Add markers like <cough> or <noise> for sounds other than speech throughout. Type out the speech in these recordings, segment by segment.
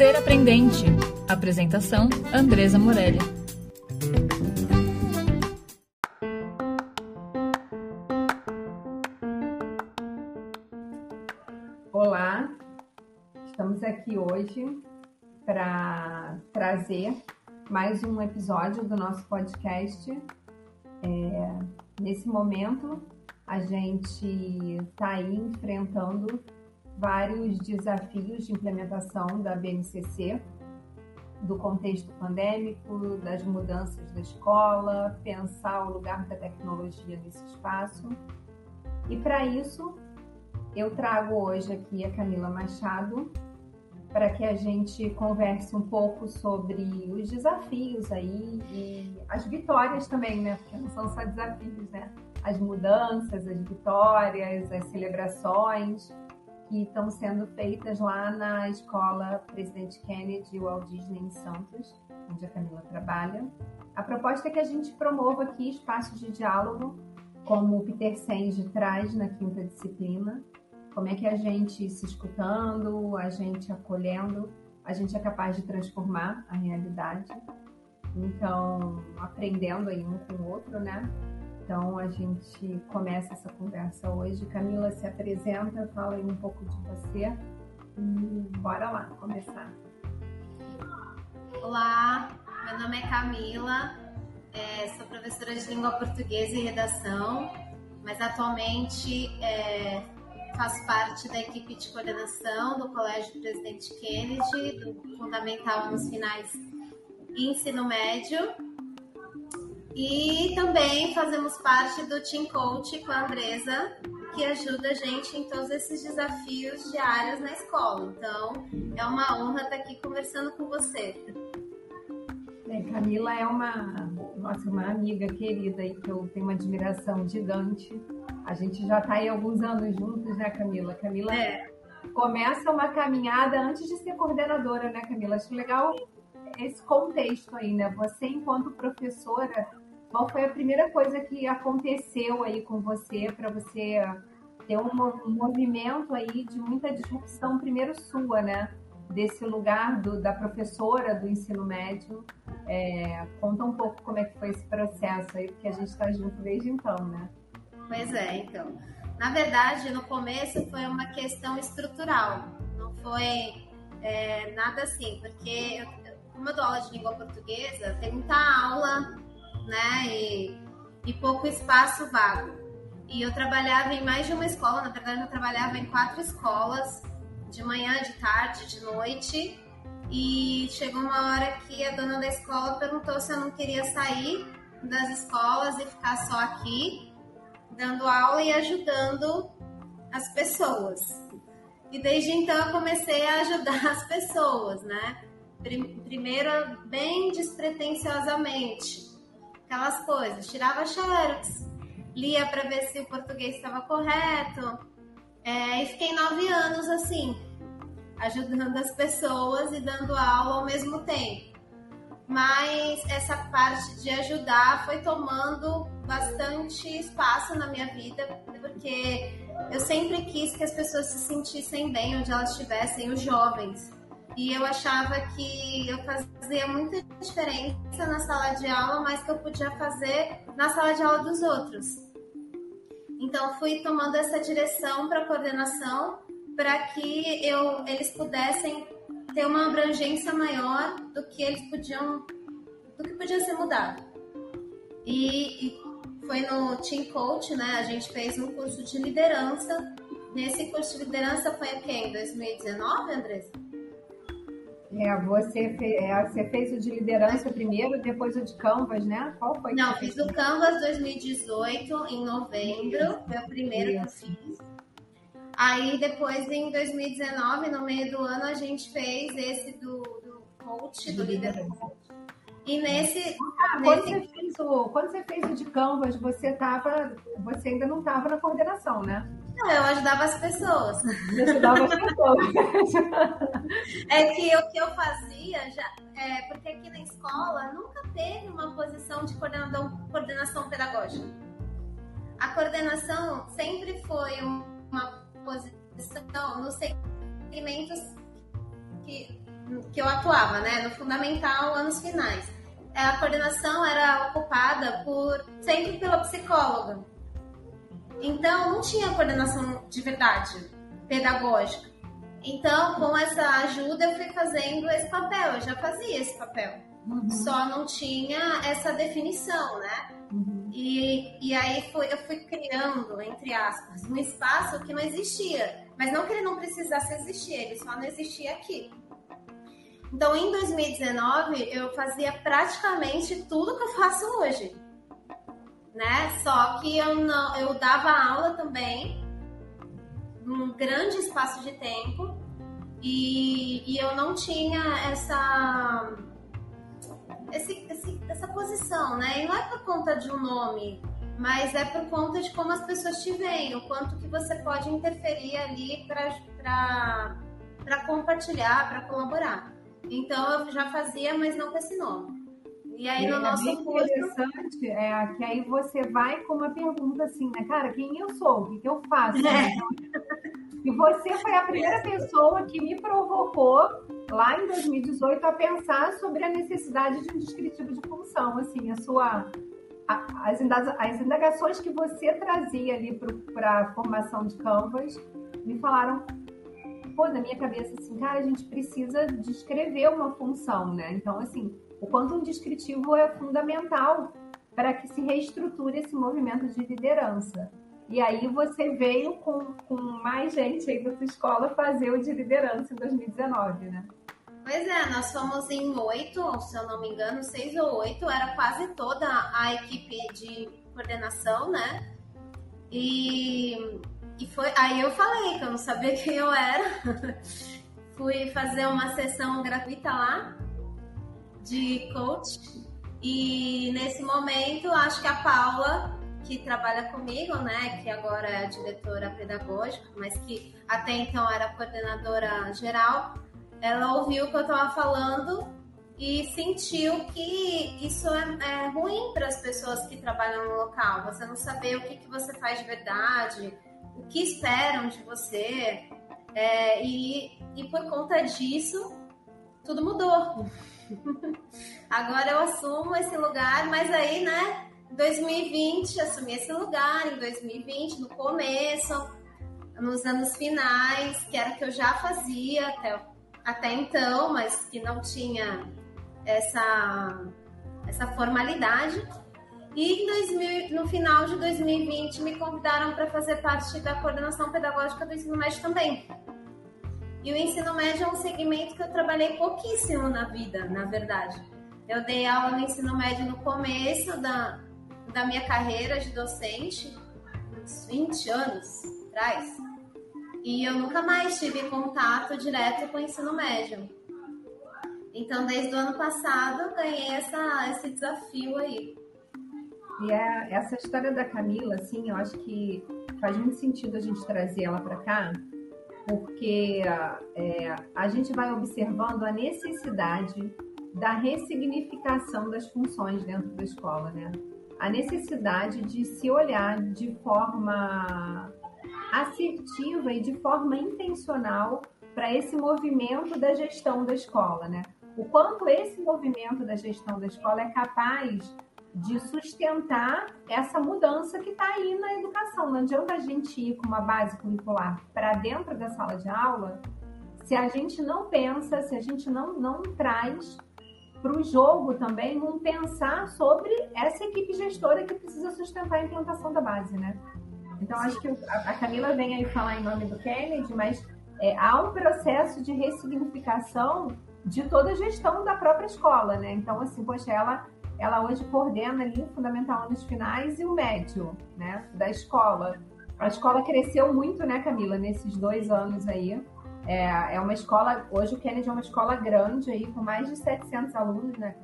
Ser Aprendente. Apresentação: Andresa Morelli. Olá, estamos aqui hoje para trazer mais um episódio do nosso podcast. É, nesse momento, a gente está aí enfrentando vários desafios de implementação da BNCC, do contexto pandêmico, das mudanças da escola, pensar o lugar da tecnologia nesse espaço. E para isso, eu trago hoje aqui a Camila Machado para que a gente converse um pouco sobre os desafios aí e as vitórias também, né? Porque não são só desafios, né? As mudanças, as vitórias, as celebrações que estão sendo feitas lá na escola Presidente Kennedy Walt Disney em Santos, onde a Camila trabalha. A proposta é que a gente promova aqui espaços de diálogo, como o Peter Senge traz na quinta disciplina. Como é que a gente se escutando, a gente acolhendo, a gente é capaz de transformar a realidade. Então, aprendendo aí um com o outro, né? Então a gente começa essa conversa hoje. Camila se apresenta, fala aí um pouco de você e bora lá começar. Olá, meu nome é Camila, é, sou professora de língua portuguesa e redação, mas atualmente é, faço parte da equipe de coordenação do Colégio Presidente Kennedy, do Fundamental nos Finais e Ensino Médio e também fazemos parte do Team Coach com a Andresa, que ajuda a gente em todos esses desafios diários na escola. Então, é uma honra estar aqui conversando com você. É, Camila é uma, nossa, uma amiga querida e que eu tenho uma admiração gigante. A gente já está aí alguns anos juntos, né, Camila? Camila é. começa uma caminhada antes de ser coordenadora, né, Camila? Acho legal esse contexto aí, né? Você, enquanto professora, qual foi a primeira coisa que aconteceu aí com você para você ter um movimento aí de muita disrupção, primeiro sua, né? Desse lugar do, da professora do ensino médio. É, conta um pouco como é que foi esse processo aí, porque a gente está junto desde então, né? Pois é, então. Na verdade, no começo foi uma questão estrutural, não foi é, nada assim, porque eu, como eu dou aula de língua portuguesa, tem muita aula né? E, e pouco espaço vago. E eu trabalhava em mais de uma escola, na verdade eu trabalhava em quatro escolas, de manhã, de tarde, de noite. E chegou uma hora que a dona da escola perguntou se eu não queria sair das escolas e ficar só aqui, dando aula e ajudando as pessoas. E desde então eu comecei a ajudar <laughs> as pessoas, né? Primeiro, bem despretensiosamente aquelas coisas. Tirava xerox, lia para ver se o português estava correto. É, e fiquei nove anos assim, ajudando as pessoas e dando aula ao mesmo tempo. Mas essa parte de ajudar foi tomando bastante espaço na minha vida, porque eu sempre quis que as pessoas se sentissem bem onde elas estivessem, os jovens. E eu achava que eu fazia muita diferença na sala de aula, mas que eu podia fazer na sala de aula dos outros. Então fui tomando essa direção para a coordenação para que eu, eles pudessem ter uma abrangência maior do que eles podiam, do que podia ser mudado. E, e foi no Team Coach, né? A gente fez um curso de liderança. Nesse curso de liderança foi o quê? Em 2019, Andressa? É, você, fez, é, você fez o de liderança primeiro, depois o de Canvas, né? Qual foi? Não, fiz o Canvas 2018, em novembro, foi o primeiro Isso. que eu fiz. Aí depois, em 2019, no meio do ano, a gente fez esse do, do coach, do líder E nesse. Ah, nesse... Quando, você fez o, quando você fez o de Canvas, você, tava, você ainda não estava na coordenação, né? Não, eu ajudava as pessoas. Eu ajudava as pessoas. <laughs> é que o que eu fazia, já, é, porque aqui na escola nunca teve uma posição de coordenação, coordenação pedagógica. A coordenação sempre foi uma posição nos segmentos que que eu atuava, né? No fundamental, anos finais. A coordenação era ocupada por sempre pela psicóloga. Então, não tinha coordenação de verdade, pedagógica. Então, com essa ajuda, eu fui fazendo esse papel. Eu já fazia esse papel. Uhum. Só não tinha essa definição, né? Uhum. E, e aí foi, eu fui criando, entre aspas, um espaço que não existia. Mas não que ele não precisasse existir, ele só não existia aqui. Então, em 2019, eu fazia praticamente tudo que eu faço hoje. Né? Só que eu não, eu dava aula também num grande espaço de tempo e, e eu não tinha essa esse, esse, essa posição, né? E não é por conta de um nome, mas é por conta de como as pessoas te veem, o quanto que você pode interferir ali para compartilhar, para colaborar. Então eu já fazia, mas não com esse nome. E aí no é nosso bem curso... interessante é que aí você vai com uma pergunta assim, né, cara, quem eu sou? O que, eu faço? É. <laughs> E você foi a primeira pessoa que me provocou lá em 2018 a pensar sobre a necessidade de um descritivo de função, assim, a sua as, indagações que você trazia ali para a formação de Canvas me falaram pô, na minha cabeça assim, cara, a gente precisa descrever uma função, né? Então, assim, o quanto um descritivo é fundamental para que se reestruture esse movimento de liderança. E aí você veio com, com mais gente aí da sua escola fazer o de liderança em 2019, né? Pois é, nós fomos em oito, se eu não me engano, seis ou oito, era quase toda a equipe de coordenação, né? E e foi aí eu falei que eu não sabia quem eu era. <laughs> Fui fazer uma sessão gratuita lá de coach. E nesse momento, acho que a Paula, que trabalha comigo, né, que agora é diretora pedagógica, mas que até então era coordenadora geral, ela ouviu o que eu estava falando e sentiu que isso é, é ruim para as pessoas que trabalham no local. Você não saber o que, que você faz de verdade, o que esperam de você. É, e, e por conta disso, tudo mudou. <laughs> Agora eu assumo esse lugar, mas aí, né, 2020, assumi esse lugar, em 2020, no começo, nos anos finais, que era o que eu já fazia até, até então, mas que não tinha essa, essa formalidade. E 2000, no final de 2020 me convidaram para fazer parte da coordenação pedagógica do ensino médio também. E o ensino médio é um segmento que eu trabalhei pouquíssimo na vida, na verdade. Eu dei aula no ensino médio no começo da, da minha carreira de docente, uns 20 anos atrás. E eu nunca mais tive contato direto com o ensino médio. Então, desde o ano passado, ganhei essa, esse desafio aí. E é, essa história da Camila, assim, eu acho que faz muito sentido a gente trazer ela para cá, porque é, a gente vai observando a necessidade da ressignificação das funções dentro da escola, né? A necessidade de se olhar de forma assertiva e de forma intencional para esse movimento da gestão da escola, né? O quanto esse movimento da gestão da escola é capaz de sustentar essa mudança que está aí na educação. Não adianta a gente ir com uma base curricular para dentro da sala de aula se a gente não pensa, se a gente não, não traz para o jogo também um pensar sobre essa equipe gestora que precisa sustentar a implantação da base, né? Então, acho que a Camila vem aí falar em nome do Kennedy, mas é, há um processo de ressignificação de toda a gestão da própria escola, né? Então, assim, poxa, ela ela hoje coordena ali o Fundamental Anos Finais e o Médio, né, da escola. A escola cresceu muito, né, Camila, nesses dois anos aí. É, é uma escola, hoje o Kennedy é uma escola grande aí, com mais de 700 alunos, né,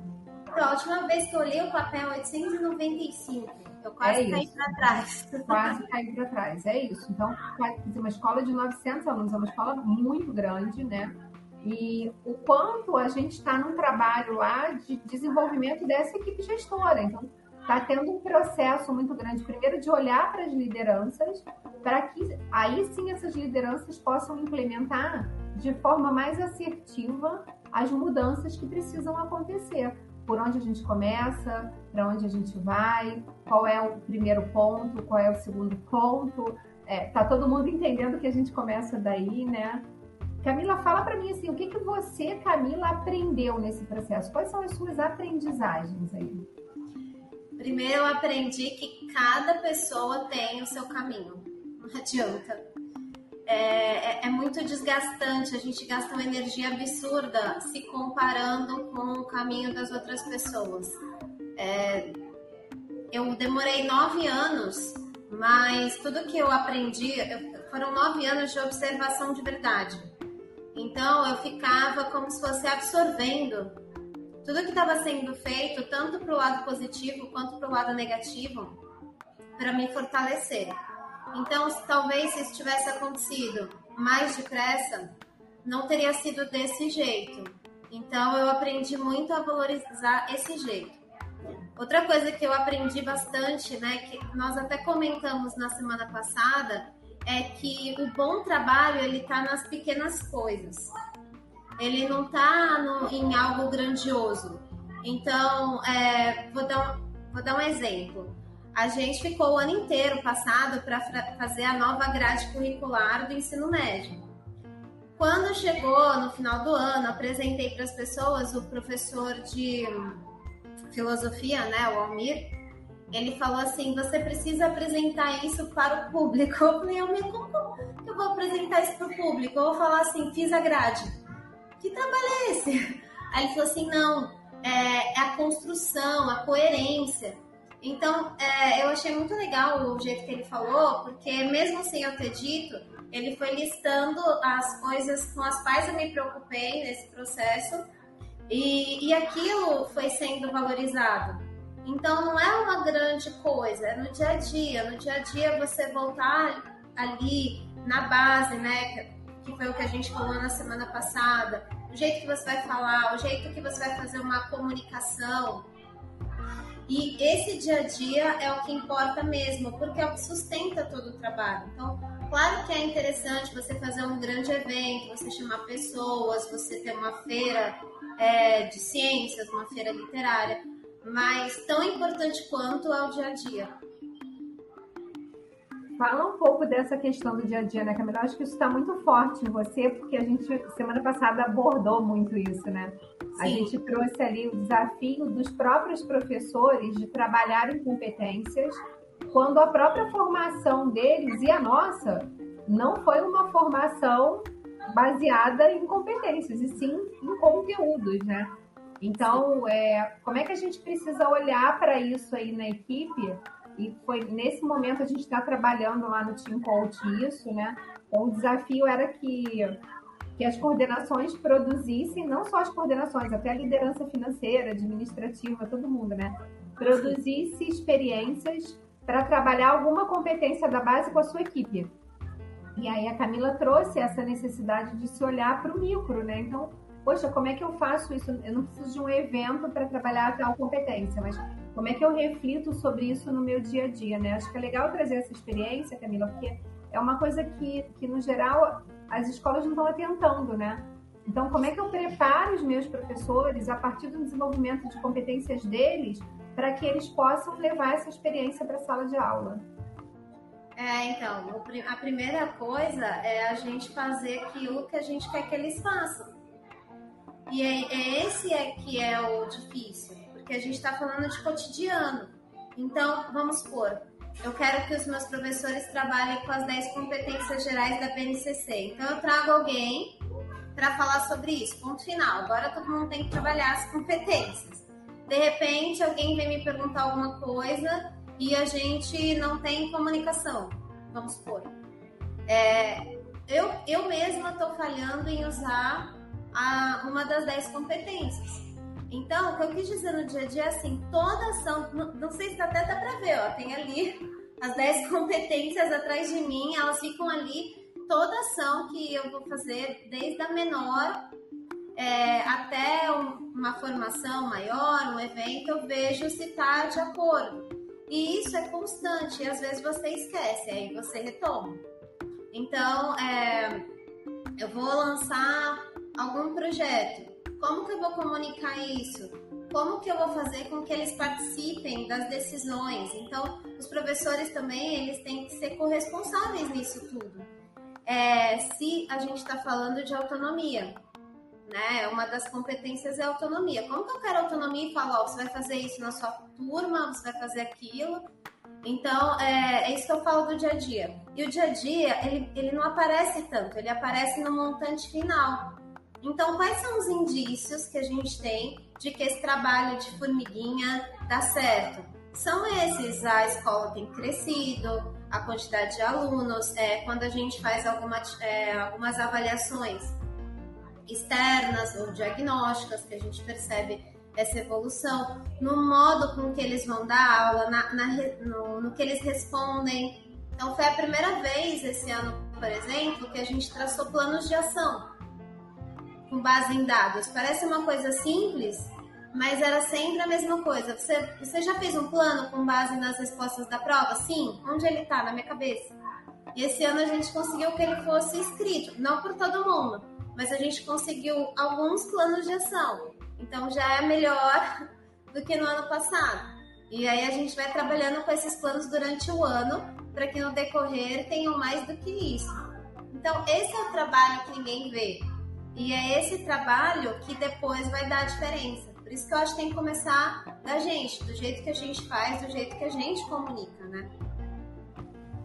A última vez que eu li o papel, 895. Eu quase é caí para trás. Quase caí para trás, é isso. Então, uma escola de 900 alunos, é uma escola muito grande, né? E o quanto a gente está num trabalho lá de desenvolvimento dessa equipe gestora. Então, está tendo um processo muito grande, primeiro, de olhar para as lideranças, para que aí sim essas lideranças possam implementar de forma mais assertiva as mudanças que precisam acontecer. Por onde a gente começa, para onde a gente vai, qual é o primeiro ponto, qual é o segundo ponto. É, tá todo mundo entendendo que a gente começa daí, né? Camila, fala para mim assim, o que, que você, Camila, aprendeu nesse processo? Quais são as suas aprendizagens aí? Primeiro, eu aprendi que cada pessoa tem o seu caminho. Não adianta. É, é, é, muito desgastante, a gente gasta uma energia absurda se comparando com o caminho das outras pessoas. É, eu demorei nove anos, mas tudo que eu aprendi eu, foram nove anos de observação de verdade. Então eu ficava como se fosse absorvendo tudo que estava sendo feito, tanto para o lado positivo quanto para o lado negativo, para me fortalecer. Então, talvez se isso tivesse acontecido mais depressa, não teria sido desse jeito. Então, eu aprendi muito a valorizar esse jeito. Outra coisa que eu aprendi bastante, né, que nós até comentamos na semana passada, é que o bom trabalho ele está nas pequenas coisas. Ele não está em algo grandioso. Então, é, vou, dar um, vou dar um exemplo. A gente ficou o ano inteiro passado para fazer a nova grade curricular do ensino médio. Quando chegou no final do ano, apresentei para as pessoas o professor de filosofia, né, o Almir, ele falou assim: você precisa apresentar isso para o público. Eu falei, Almir, como que eu vou apresentar isso para o público? Eu vou falar assim: fiz a grade. Que trabalho é esse? Aí ele falou assim: não, é, é a construção, a coerência. Então, é, eu achei muito legal o jeito que ele falou, porque mesmo sem eu ter dito, ele foi listando as coisas com as quais eu me preocupei nesse processo e, e aquilo foi sendo valorizado. Então não é uma grande coisa, é no dia a dia. No dia a dia você voltar ali na base, né? Que foi o que a gente falou na semana passada. O jeito que você vai falar, o jeito que você vai fazer uma comunicação. E esse dia a dia é o que importa mesmo, porque é o que sustenta todo o trabalho. Então, claro que é interessante você fazer um grande evento, você chamar pessoas, você ter uma feira é, de ciências, uma feira literária mas tão importante quanto é o dia a dia. Fala um pouco dessa questão do dia a dia, né, Camila? Eu acho que isso está muito forte em você, porque a gente, semana passada, abordou muito isso, né? Sim. A gente trouxe ali o desafio dos próprios professores de trabalharem competências, quando a própria formação deles e a nossa não foi uma formação baseada em competências, e sim em conteúdos, né? Então, é, como é que a gente precisa olhar para isso aí na equipe? E foi nesse momento a gente está trabalhando lá no Team Coach isso, né? Então, o desafio era que, que as coordenações produzissem, não só as coordenações, até a liderança financeira, administrativa, todo mundo, né? Produzisse experiências para trabalhar alguma competência da base com a sua equipe. E aí a Camila trouxe essa necessidade de se olhar para o micro, né? Então, poxa, como é que eu faço isso? Eu não preciso de um evento para trabalhar tal competência, mas como é que eu reflito sobre isso no meu dia a dia, né? Acho que é legal trazer essa experiência, Camila, porque é uma coisa que, que no geral, as escolas não estão atentando, né? Então, como é que eu preparo os meus professores a partir do desenvolvimento de competências deles para que eles possam levar essa experiência para a sala de aula? É, então, a primeira coisa é a gente fazer aquilo que a gente quer que eles façam. E é, é esse é que é o difícil, porque a gente está falando de cotidiano. Então, vamos supor, eu quero que os meus professores trabalhem com as 10 competências gerais da BNCC. Então, eu trago alguém para falar sobre isso. Ponto final. Agora todo mundo tem que trabalhar as competências. De repente, alguém vem me perguntar alguma coisa e a gente não tem comunicação. Vamos supor. É, eu, eu mesma estou falhando em usar a, uma das 10 competências. Então, o que eu quis dizer no dia a dia é assim, toda ação, não, não sei se até dá para ver, ó, tem ali <laughs> as 10 competências atrás de mim, elas ficam ali, toda ação que eu vou fazer, desde a menor é, até um, uma formação maior, um evento, eu vejo se está de acordo. E isso é constante, e às vezes você esquece, aí você retoma. Então, é, eu vou lançar algum projeto. Como que eu vou comunicar isso? Como que eu vou fazer com que eles participem das decisões? Então, os professores também, eles têm que ser corresponsáveis nisso tudo. É, se a gente está falando de autonomia, né? Uma das competências é autonomia. Como que eu quero autonomia e falo, ó, você vai fazer isso na sua turma, você vai fazer aquilo? Então, é, é, isso que eu falo do dia a dia. E o dia a dia, ele, ele não aparece tanto, ele aparece no montante final. Então, quais são os indícios que a gente tem de que esse trabalho de formiguinha dá certo? São esses, a escola tem crescido, a quantidade de alunos, é, quando a gente faz alguma, é, algumas avaliações externas ou diagnósticas, que a gente percebe essa evolução, no modo com que eles vão dar aula, na, na, no, no que eles respondem. Então, foi a primeira vez esse ano, por exemplo, que a gente traçou planos de ação com base em dados. Parece uma coisa simples, mas era sempre a mesma coisa. Você, você já fez um plano com base nas respostas da prova? Sim. Onde ele está? Na minha cabeça. E esse ano a gente conseguiu que ele fosse escrito, não por todo mundo, mas a gente conseguiu alguns planos de ação. Então já é melhor <laughs> do que no ano passado. E aí a gente vai trabalhando com esses planos durante o ano para que no decorrer tenham mais do que isso. Então esse é o trabalho que ninguém vê. E é esse trabalho que depois vai dar a diferença. Por isso que eu acho que tem que começar da gente, do jeito que a gente faz, do jeito que a gente comunica, né?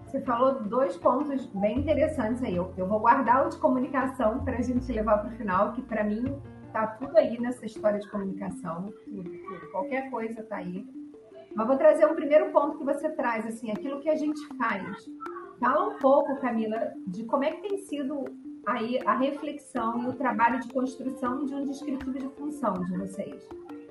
Você falou dois pontos bem interessantes aí. Eu, eu vou guardar o de comunicação para a gente levar para o final, que para mim tá tudo aí nessa história de comunicação, qualquer coisa tá aí. Mas vou trazer um primeiro ponto que você traz, assim, aquilo que a gente faz. Fala um pouco, Camila, de como é que tem sido aí a reflexão e o trabalho de construção de um descritivo de função de vocês.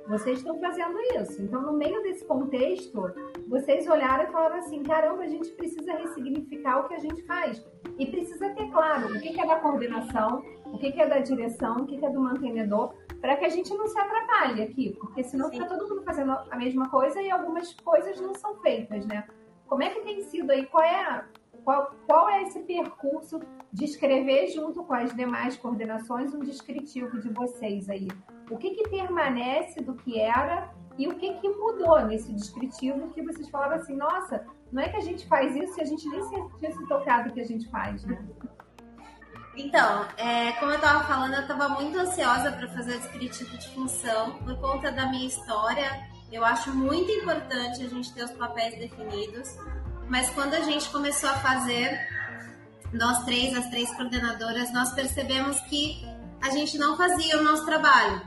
Vocês estão fazendo isso. Então, no meio desse contexto, vocês olharam e falaram assim: caramba, a gente precisa ressignificar o que a gente faz. E precisa ter claro o que é da coordenação, o que é da direção, o que é do mantenedor, para que a gente não se atrapalhe aqui, porque senão Sim. fica todo mundo fazendo a mesma coisa e algumas coisas não são feitas, né? Como é que tem sido aí? Qual é qual, qual é esse percurso de escrever junto com as demais coordenações um descritivo de vocês aí? O que, que permanece do que era e o que, que mudou nesse descritivo que vocês falaram assim, nossa, não é que a gente faz isso e a gente nem tinha se tocado que a gente faz, né? Então, é, como eu estava falando, eu estava muito ansiosa para fazer o descritivo de função por conta da minha história. Eu acho muito importante a gente ter os papéis definidos. Mas quando a gente começou a fazer, nós três, as três coordenadoras, nós percebemos que a gente não fazia o nosso trabalho.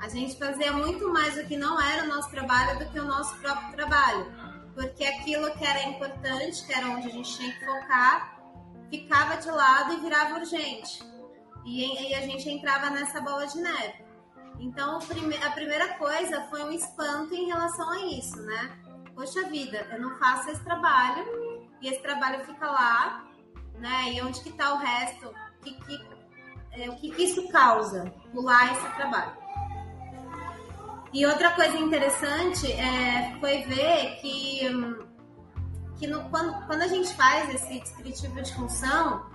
A gente fazia muito mais o que não era o nosso trabalho do que o nosso próprio trabalho. Porque aquilo que era importante, que era onde a gente tinha que focar, ficava de lado e virava urgente. E, e a gente entrava nessa bola de neve. Então, a primeira coisa foi um espanto em relação a isso, né? Poxa vida, eu não faço esse trabalho e esse trabalho fica lá, né? E onde que tá o resto? O que, que, é, o que, que isso causa? Pular esse trabalho. E outra coisa interessante é, foi ver que, que no, quando, quando a gente faz esse descritivo de função,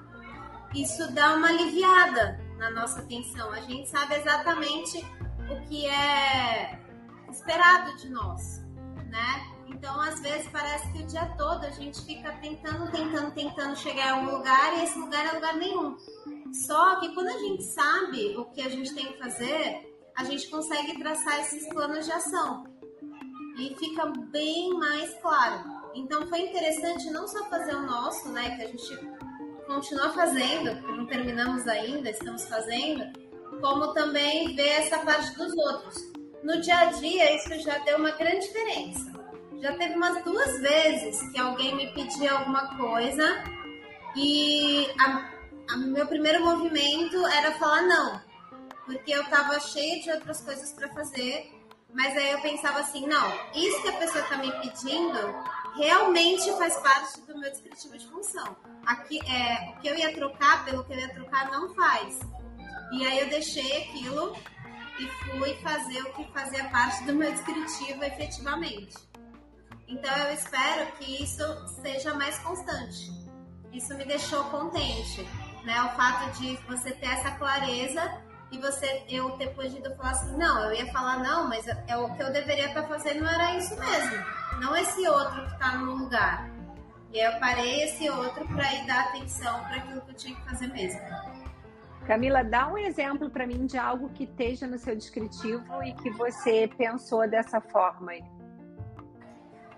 isso dá uma aliviada na nossa atenção. A gente sabe exatamente o que é esperado de nós, né? Então, às vezes, parece que o dia todo a gente fica tentando, tentando, tentando chegar a um lugar e esse lugar é lugar nenhum. Só que quando a gente sabe o que a gente tem que fazer, a gente consegue traçar esses planos de ação. E fica bem mais claro. Então, foi interessante não só fazer o nosso, né, que a gente continua fazendo, não terminamos ainda, estamos fazendo, como também ver essa parte dos outros. No dia a dia, isso já deu uma grande diferença já teve umas duas vezes que alguém me pediu alguma coisa e a, a meu primeiro movimento era falar não, porque eu tava cheia de outras coisas para fazer, mas aí eu pensava assim, não, isso que a pessoa tá me pedindo realmente faz parte do meu descritivo de função. Aqui é o que eu ia trocar pelo que eu ia trocar não faz. E aí eu deixei aquilo e fui fazer o que fazia parte do meu descritivo efetivamente. Então eu espero que isso seja mais constante. Isso me deixou contente, né? O fato de você ter essa clareza e você eu ter podido falar assim, não, eu ia falar não, mas é o que eu deveria estar fazendo era isso mesmo, não esse outro que está no lugar. E eu parei esse outro para ir dar atenção para aquilo que eu tinha que fazer mesmo. Camila, dá um exemplo para mim de algo que esteja no seu descritivo e que você pensou dessa forma.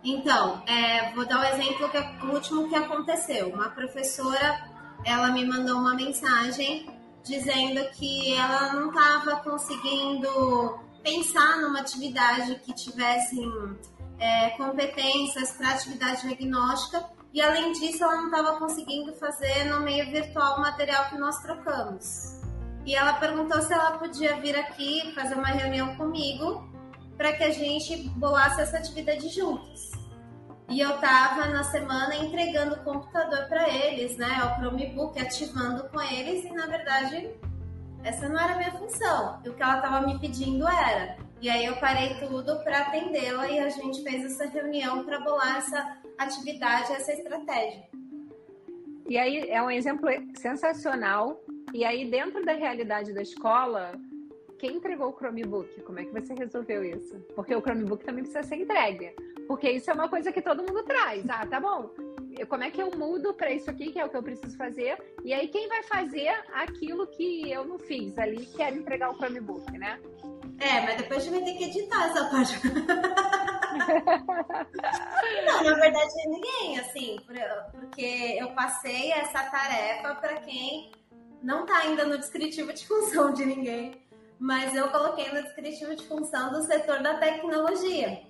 Então, é, vou dar o um exemplo que é o último que aconteceu. Uma professora, ela me mandou uma mensagem dizendo que ela não estava conseguindo pensar numa atividade que tivesse é, competências para atividade diagnóstica e além disso ela não estava conseguindo fazer no meio virtual o material que nós trocamos. E ela perguntou se ela podia vir aqui fazer uma reunião comigo para que a gente bolasse essa atividade juntos. E eu estava na semana entregando o computador para eles, né, o Chromebook, ativando com eles e na verdade essa não era a minha função. E o que ela estava me pedindo era. E aí eu parei tudo para atendê-la e a gente fez essa reunião para bolar essa atividade, essa estratégia. E aí é um exemplo sensacional. E aí dentro da realidade da escola, quem entregou o Chromebook? Como é que você resolveu isso? Porque o Chromebook também precisa ser entregue. Porque isso é uma coisa que todo mundo traz. Ah, tá bom. Como é que eu mudo para isso aqui, que é o que eu preciso fazer? E aí, quem vai fazer aquilo que eu não fiz ali, que era entregar o Chromebook, né? É, mas depois a gente vai ter que editar essa parte. <laughs> não, na verdade, ninguém, assim, porque eu passei essa tarefa para quem não tá ainda no descritivo de função de ninguém, mas eu coloquei no descritivo de função do setor da tecnologia.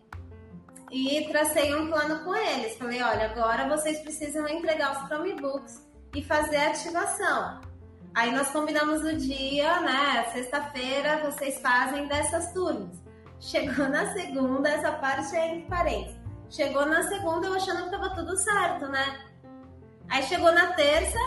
E tracei um plano com eles. Falei, olha, agora vocês precisam entregar os Chromebooks e fazer a ativação. Aí nós combinamos o dia, né? Sexta-feira vocês fazem dessas turmas. Chegou na segunda, essa parte é entre parênteses. Chegou na segunda eu achando que tava tudo certo, né? Aí chegou na terça,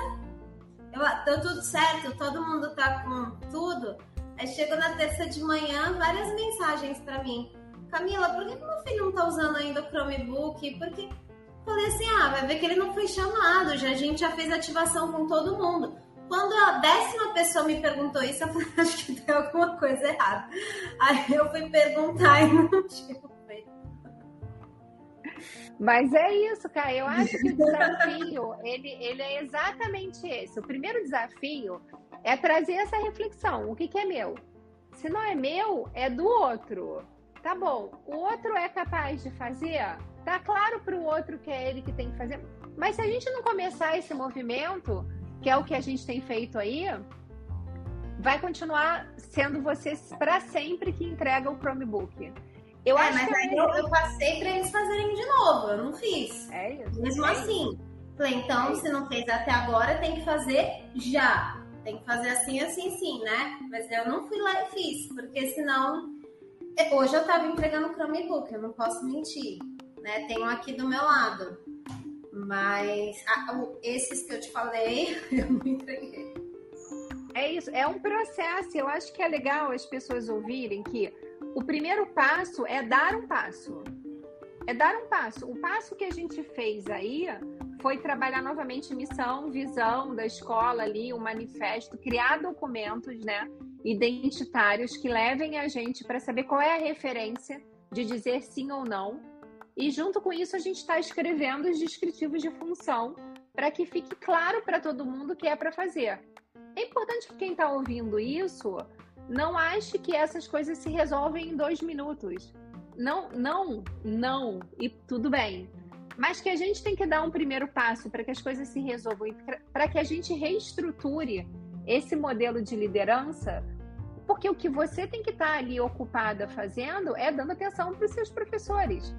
eu, deu tudo certo, todo mundo tá com tudo. Aí chegou na terça de manhã, várias mensagens para mim. Camila, por que, meu filho não tá usando ainda o Chromebook? Porque falei assim, ah, vai ver que ele não foi chamado, já a gente já fez ativação com todo mundo. Quando a décima pessoa me perguntou isso, eu falei, <laughs> acho que tem alguma coisa errada. Aí eu fui perguntar e não tinha. Mas é isso, cara. Eu acho que o desafio, <laughs> ele, ele é exatamente esse. O primeiro desafio é trazer essa reflexão. O que, que é meu? Se não é meu, é do outro. Tá bom. O outro é capaz de fazer? Tá claro para o outro que é ele que tem que fazer. Mas se a gente não começar esse movimento, que é o que a gente tem feito aí, vai continuar sendo você para sempre que entrega o Chromebook. Eu é, acho mas que aí eu, eu passei para eles fazerem de novo, eu não fiz. É isso. Mesmo é assim. Isso. Falei, então, é se não fez até agora, tem que fazer já. Tem que fazer assim, assim, sim, né? Mas eu não fui lá e fiz, porque senão. Hoje eu tava entregando o Chromebook, eu não posso mentir. Né? Tenho aqui do meu lado. Mas a, esses que eu te falei, <laughs> eu não entreguei. É isso, é um processo. Eu acho que é legal as pessoas ouvirem que o primeiro passo é dar um passo. É dar um passo. O passo que a gente fez aí foi trabalhar novamente missão, visão da escola ali, um manifesto, criar documentos, né, identitários que levem a gente para saber qual é a referência de dizer sim ou não e junto com isso, a gente está escrevendo os descritivos de função para que fique claro para todo mundo o que é para fazer. É importante que quem está ouvindo isso não ache que essas coisas se resolvem em dois minutos. Não, não, não, e tudo bem. Mas que a gente tem que dar um primeiro passo para que as coisas se resolvam e para que a gente reestruture esse modelo de liderança, porque o que você tem que estar tá ali ocupada fazendo é dando atenção para os seus professores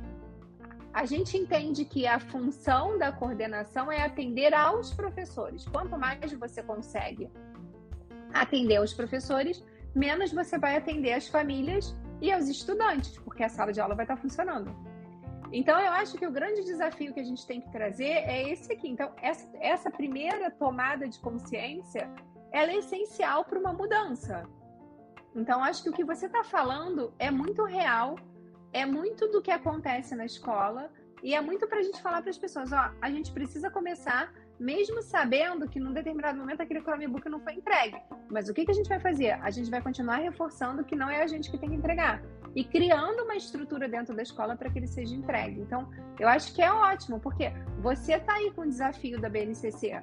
a gente entende que a função da coordenação é atender aos professores. Quanto mais você consegue atender aos professores, menos você vai atender as famílias e aos estudantes, porque a sala de aula vai estar funcionando. Então, eu acho que o grande desafio que a gente tem que trazer é esse aqui. Então, essa, essa primeira tomada de consciência, ela é essencial para uma mudança. Então, acho que o que você está falando é muito real é muito do que acontece na escola e é muito para a gente falar para as pessoas, ó, a gente precisa começar mesmo sabendo que num determinado momento aquele Chromebook não foi entregue. Mas o que, que a gente vai fazer? A gente vai continuar reforçando que não é a gente que tem que entregar e criando uma estrutura dentro da escola para que ele seja entregue. Então, eu acho que é ótimo, porque você está aí com o desafio da BNCC.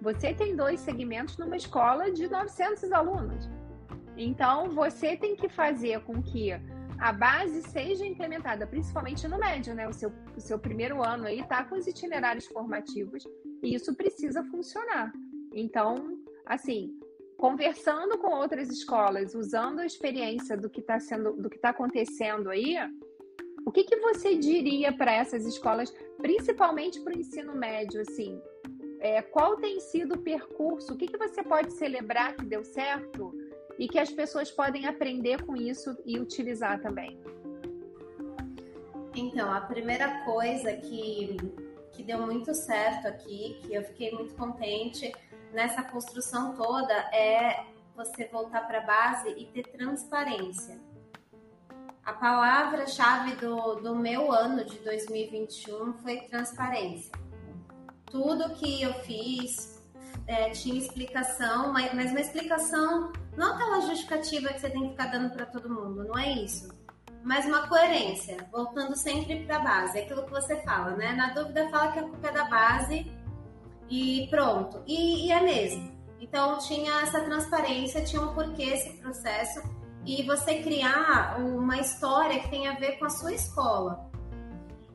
Você tem dois segmentos numa escola de 900 alunos. Então, você tem que fazer com que a base seja implementada, principalmente no médio, né? O seu, o seu primeiro ano aí está com os itinerários formativos e isso precisa funcionar. Então, assim, conversando com outras escolas, usando a experiência do que está sendo, do que está acontecendo aí, o que, que você diria para essas escolas, principalmente para o ensino médio, assim? É, qual tem sido o percurso? O que, que você pode celebrar que deu certo e que as pessoas podem aprender com isso e utilizar também? Então, a primeira coisa que, que deu muito certo aqui, que eu fiquei muito contente, nessa construção toda é você voltar para a base e ter transparência. A palavra-chave do, do meu ano de 2021 foi transparência. Tudo que eu fiz é, tinha explicação, mas, mas uma explicação não aquela justificativa que você tem que ficar dando para todo mundo, não é isso. Mas uma coerência, voltando sempre para a base, é aquilo que você fala, né? Na dúvida, fala que a culpa é da base e pronto. E, e é mesmo. Então tinha essa transparência, tinha um porquê esse processo e você criar uma história que tem a ver com a sua escola.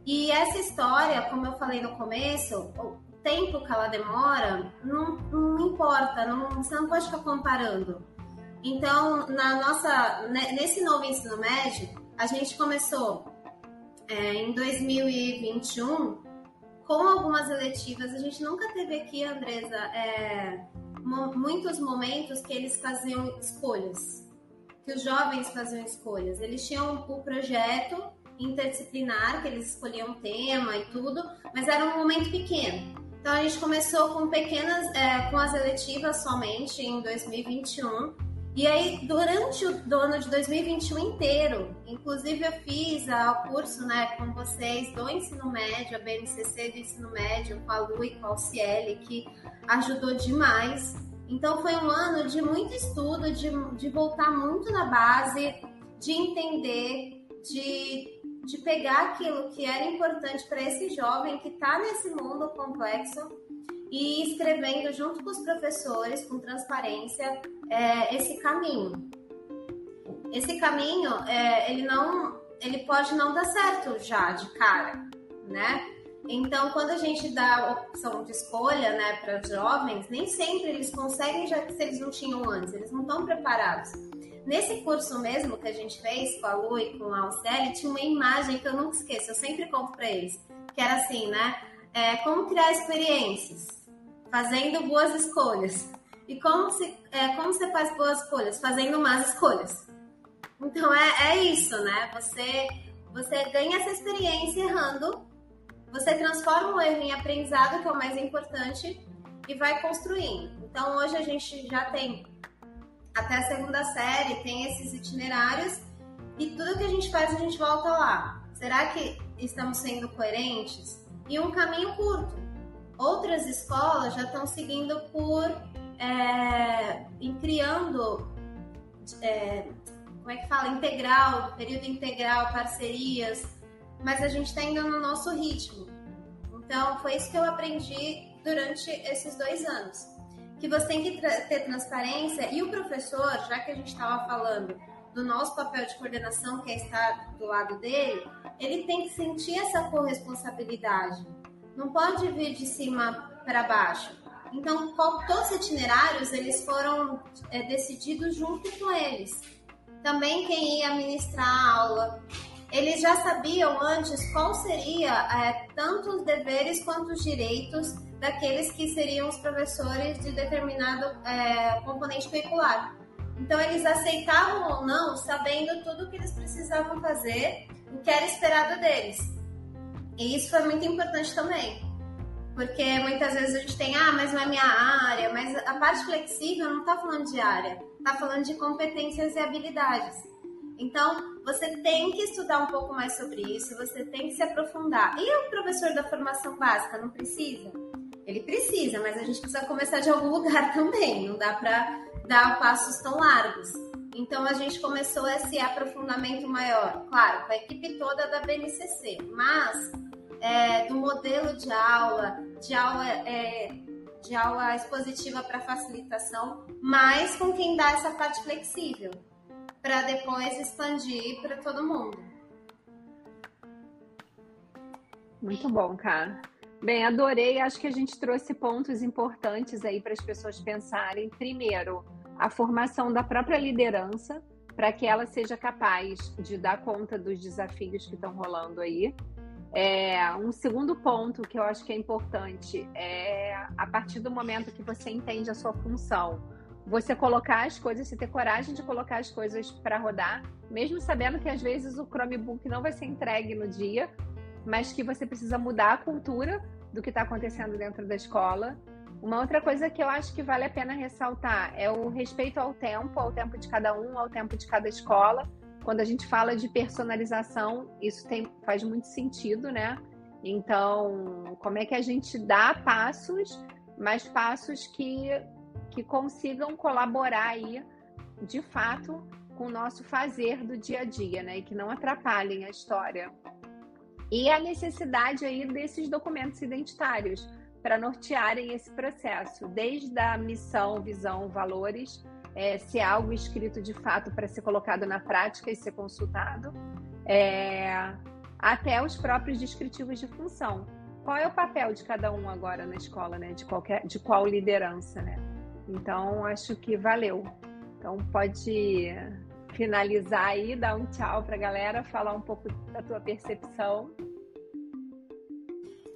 E essa história, como eu falei no começo, o tempo que ela demora não, não importa, não, você não pode ficar comparando. Então, na nossa, nesse novo ensino médio, a gente começou é, em 2021 com algumas eletivas, a gente nunca teve aqui, Andresa, é, muitos momentos que eles faziam escolhas, que os jovens faziam escolhas. Eles tinham o projeto interdisciplinar, que eles escolhiam tema e tudo, mas era um momento pequeno. Então a gente começou com pequenas, é, com as eletivas somente em 2021 e aí, durante o ano de 2021 inteiro, inclusive eu fiz o curso né, com vocês do ensino médio, a BNCC do ensino médio, com a Lu e com a Alciele, que ajudou demais. Então, foi um ano de muito estudo, de, de voltar muito na base, de entender, de, de pegar aquilo que era importante para esse jovem que está nesse mundo complexo e escrevendo junto com os professores, com transparência, é, esse caminho. Esse caminho, é, ele não, ele pode não dar certo já de cara, né? Então, quando a gente dá opção de escolha, né, para os jovens, nem sempre eles conseguem já que se eles não tinham antes, eles não estão preparados. Nesse curso mesmo que a gente fez com a Lu e com a Alceli, tinha uma imagem que eu nunca esqueço, eu sempre conto para eles, que era assim, né? É, como criar experiências, fazendo boas escolhas. E como, se, é, como você faz boas escolhas? Fazendo más escolhas. Então é, é isso, né? Você, você ganha essa experiência errando, você transforma o erro em aprendizado, que é o mais importante, e vai construindo. Então hoje a gente já tem até a segunda série, tem esses itinerários, e tudo que a gente faz a gente volta lá. Será que estamos sendo coerentes? E um caminho curto. Outras escolas já estão seguindo por é, criando, é, como é que fala, integral, período integral, parcerias, mas a gente está indo no nosso ritmo. Então, foi isso que eu aprendi durante esses dois anos. Que você tem que ter transparência e o professor, já que a gente estava falando do nosso papel de coordenação, que é estar do lado dele, ele tem que sentir essa corresponsabilidade. Não pode vir de cima para baixo. Então, todos os itinerários eles foram é, decididos junto com eles. Também quem ia ministrar a aula. Eles já sabiam antes qual seria é, tanto os deveres quanto os direitos daqueles que seriam os professores de determinado é, componente curricular. Então, eles aceitavam ou não, sabendo tudo o que eles precisavam fazer, o que era esperado deles. E isso foi muito importante também. Porque muitas vezes a gente tem, ah, mas não é minha área, mas a parte flexível não está falando de área, está falando de competências e habilidades. Então, você tem que estudar um pouco mais sobre isso, você tem que se aprofundar. E o professor da formação básica não precisa? Ele precisa, mas a gente precisa começar de algum <laughs> lugar também. Não dá para dar passos tão largos. Então a gente começou esse aprofundamento maior, claro, com a equipe toda da BNCC, mas é, do modelo de aula, de aula, é, de aula expositiva para facilitação, mas com quem dá essa parte flexível, para depois expandir para todo mundo. Muito bom, cara. Bem, adorei. Acho que a gente trouxe pontos importantes aí para as pessoas pensarem. Primeiro, a formação da própria liderança, para que ela seja capaz de dar conta dos desafios que estão rolando aí. É, um segundo ponto que eu acho que é importante é a partir do momento que você entende a sua função, você colocar as coisas, você ter coragem de colocar as coisas para rodar, mesmo sabendo que às vezes o Chromebook não vai ser entregue no dia, mas que você precisa mudar a cultura do que está acontecendo dentro da escola. Uma outra coisa que eu acho que vale a pena ressaltar é o respeito ao tempo, ao tempo de cada um, ao tempo de cada escola. Quando a gente fala de personalização, isso tem, faz muito sentido, né? Então, como é que a gente dá passos, mas passos que, que consigam colaborar aí, de fato, com o nosso fazer do dia a dia, né? E que não atrapalhem a história e a necessidade aí desses documentos identitários para nortearem esse processo, desde a missão, visão, valores, é, se é algo escrito de fato para ser colocado na prática e ser consultado, é, até os próprios descritivos de função. Qual é o papel de cada um agora na escola, né? De qualquer, de qual liderança, né? Então acho que valeu. Então pode finalizar aí, dar um tchau para a galera, falar um pouco da tua percepção.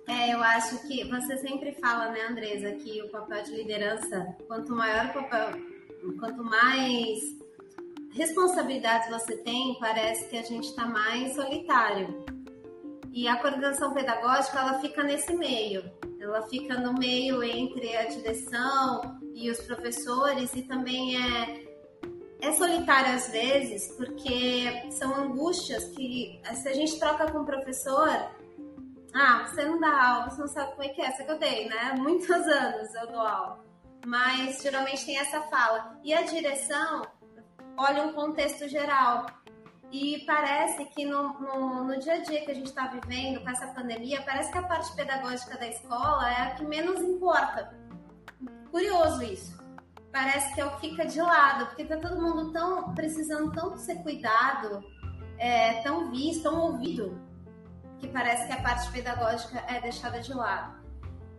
É, eu acho que você sempre fala, né, Andresa, que o papel de liderança, quanto maior o papel, quanto mais responsabilidades você tem, parece que a gente está mais solitário. E a coordenação pedagógica, ela fica nesse meio. Ela fica no meio entre a direção e os professores e também é é solitário às vezes, porque são angústias que, se a gente troca com o professor, ah, você não dá aula, você não sabe como é que é, essa que eu dei, né? <laughs> Muitos anos eu dou aula. Mas geralmente tem essa fala. E a direção olha um contexto geral. E parece que no, no, no dia a dia que a gente está vivendo com essa pandemia, parece que a parte pedagógica da escola é a que menos importa. Curioso isso parece que é o que fica de lado, porque tá todo mundo tão precisando tanto ser cuidado, é, tão visto, tão ouvido, que parece que a parte pedagógica é deixada de lado.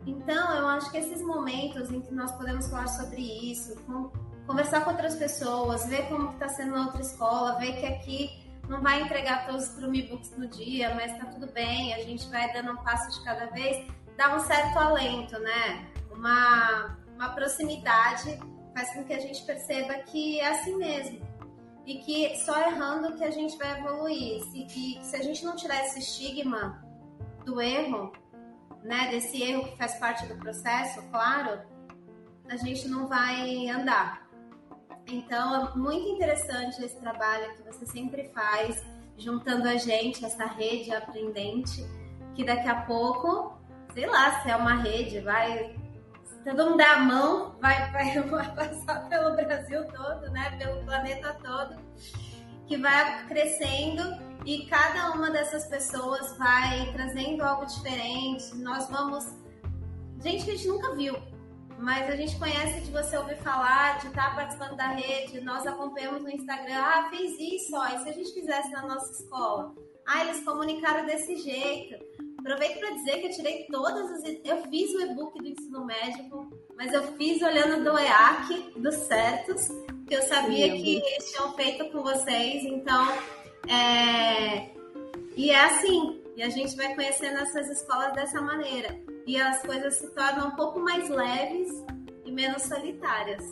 Então, eu acho que esses momentos em que nós podemos falar sobre isso, conversar com outras pessoas, ver como está sendo na outra escola, ver que aqui não vai entregar todos os Chromebooks no dia, mas está tudo bem, a gente vai dando um passo de cada vez, dá um certo alento, né? Uma, uma proximidade faz com que a gente perceba que é assim mesmo. E que só errando que a gente vai evoluir. E que se a gente não tirar esse estigma do erro, né, desse erro que faz parte do processo, claro, a gente não vai andar. Então, é muito interessante esse trabalho que você sempre faz, juntando a gente, essa rede aprendente, que daqui a pouco, sei lá, se é uma rede, vai todo mundo der a mão, vai, vai, <laughs> vai passar pelo Brasil todo, né? Pelo planeta todo, que vai crescendo e cada uma dessas pessoas vai trazendo algo diferente. Nós vamos. Gente que a gente nunca viu, mas a gente conhece de você ouvir falar, de estar participando da rede, nós acompanhamos no Instagram, ah, fez isso, ó, e se a gente fizesse na nossa escola? Ah, eles comunicaram desse jeito. Aproveito para dizer que eu tirei todas as. Eu fiz o e-book do ensino médico, mas eu fiz olhando do EAC, dos certos, que eu sabia que eles tinham feito com vocês. Então, é... e é assim. E a gente vai conhecendo essas escolas dessa maneira. E as coisas se tornam um pouco mais leves e menos solitárias.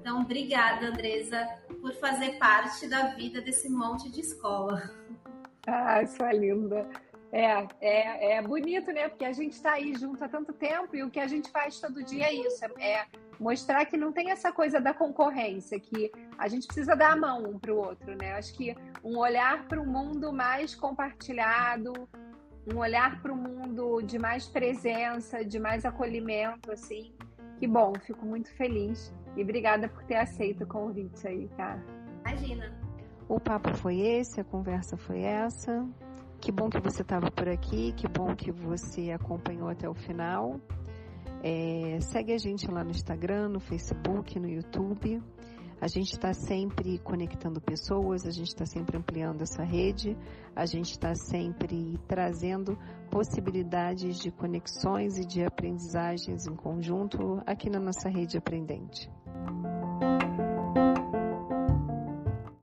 Então, obrigada, Andresa, por fazer parte da vida desse monte de escola. Ah, sua linda. É, é, é bonito, né? Porque a gente está aí junto há tanto tempo e o que a gente faz todo dia é isso: é mostrar que não tem essa coisa da concorrência, que a gente precisa dar a mão um para o outro, né? Acho que um olhar para o mundo mais compartilhado, um olhar para o mundo de mais presença, de mais acolhimento, assim. Que bom, fico muito feliz. E obrigada por ter aceito o convite aí, cara. Imagina. O papo foi esse, a conversa foi essa. Que bom que você estava por aqui, que bom que você acompanhou até o final. É, segue a gente lá no Instagram, no Facebook, no YouTube. A gente está sempre conectando pessoas, a gente está sempre ampliando essa rede, a gente está sempre trazendo possibilidades de conexões e de aprendizagens em conjunto aqui na nossa rede aprendente.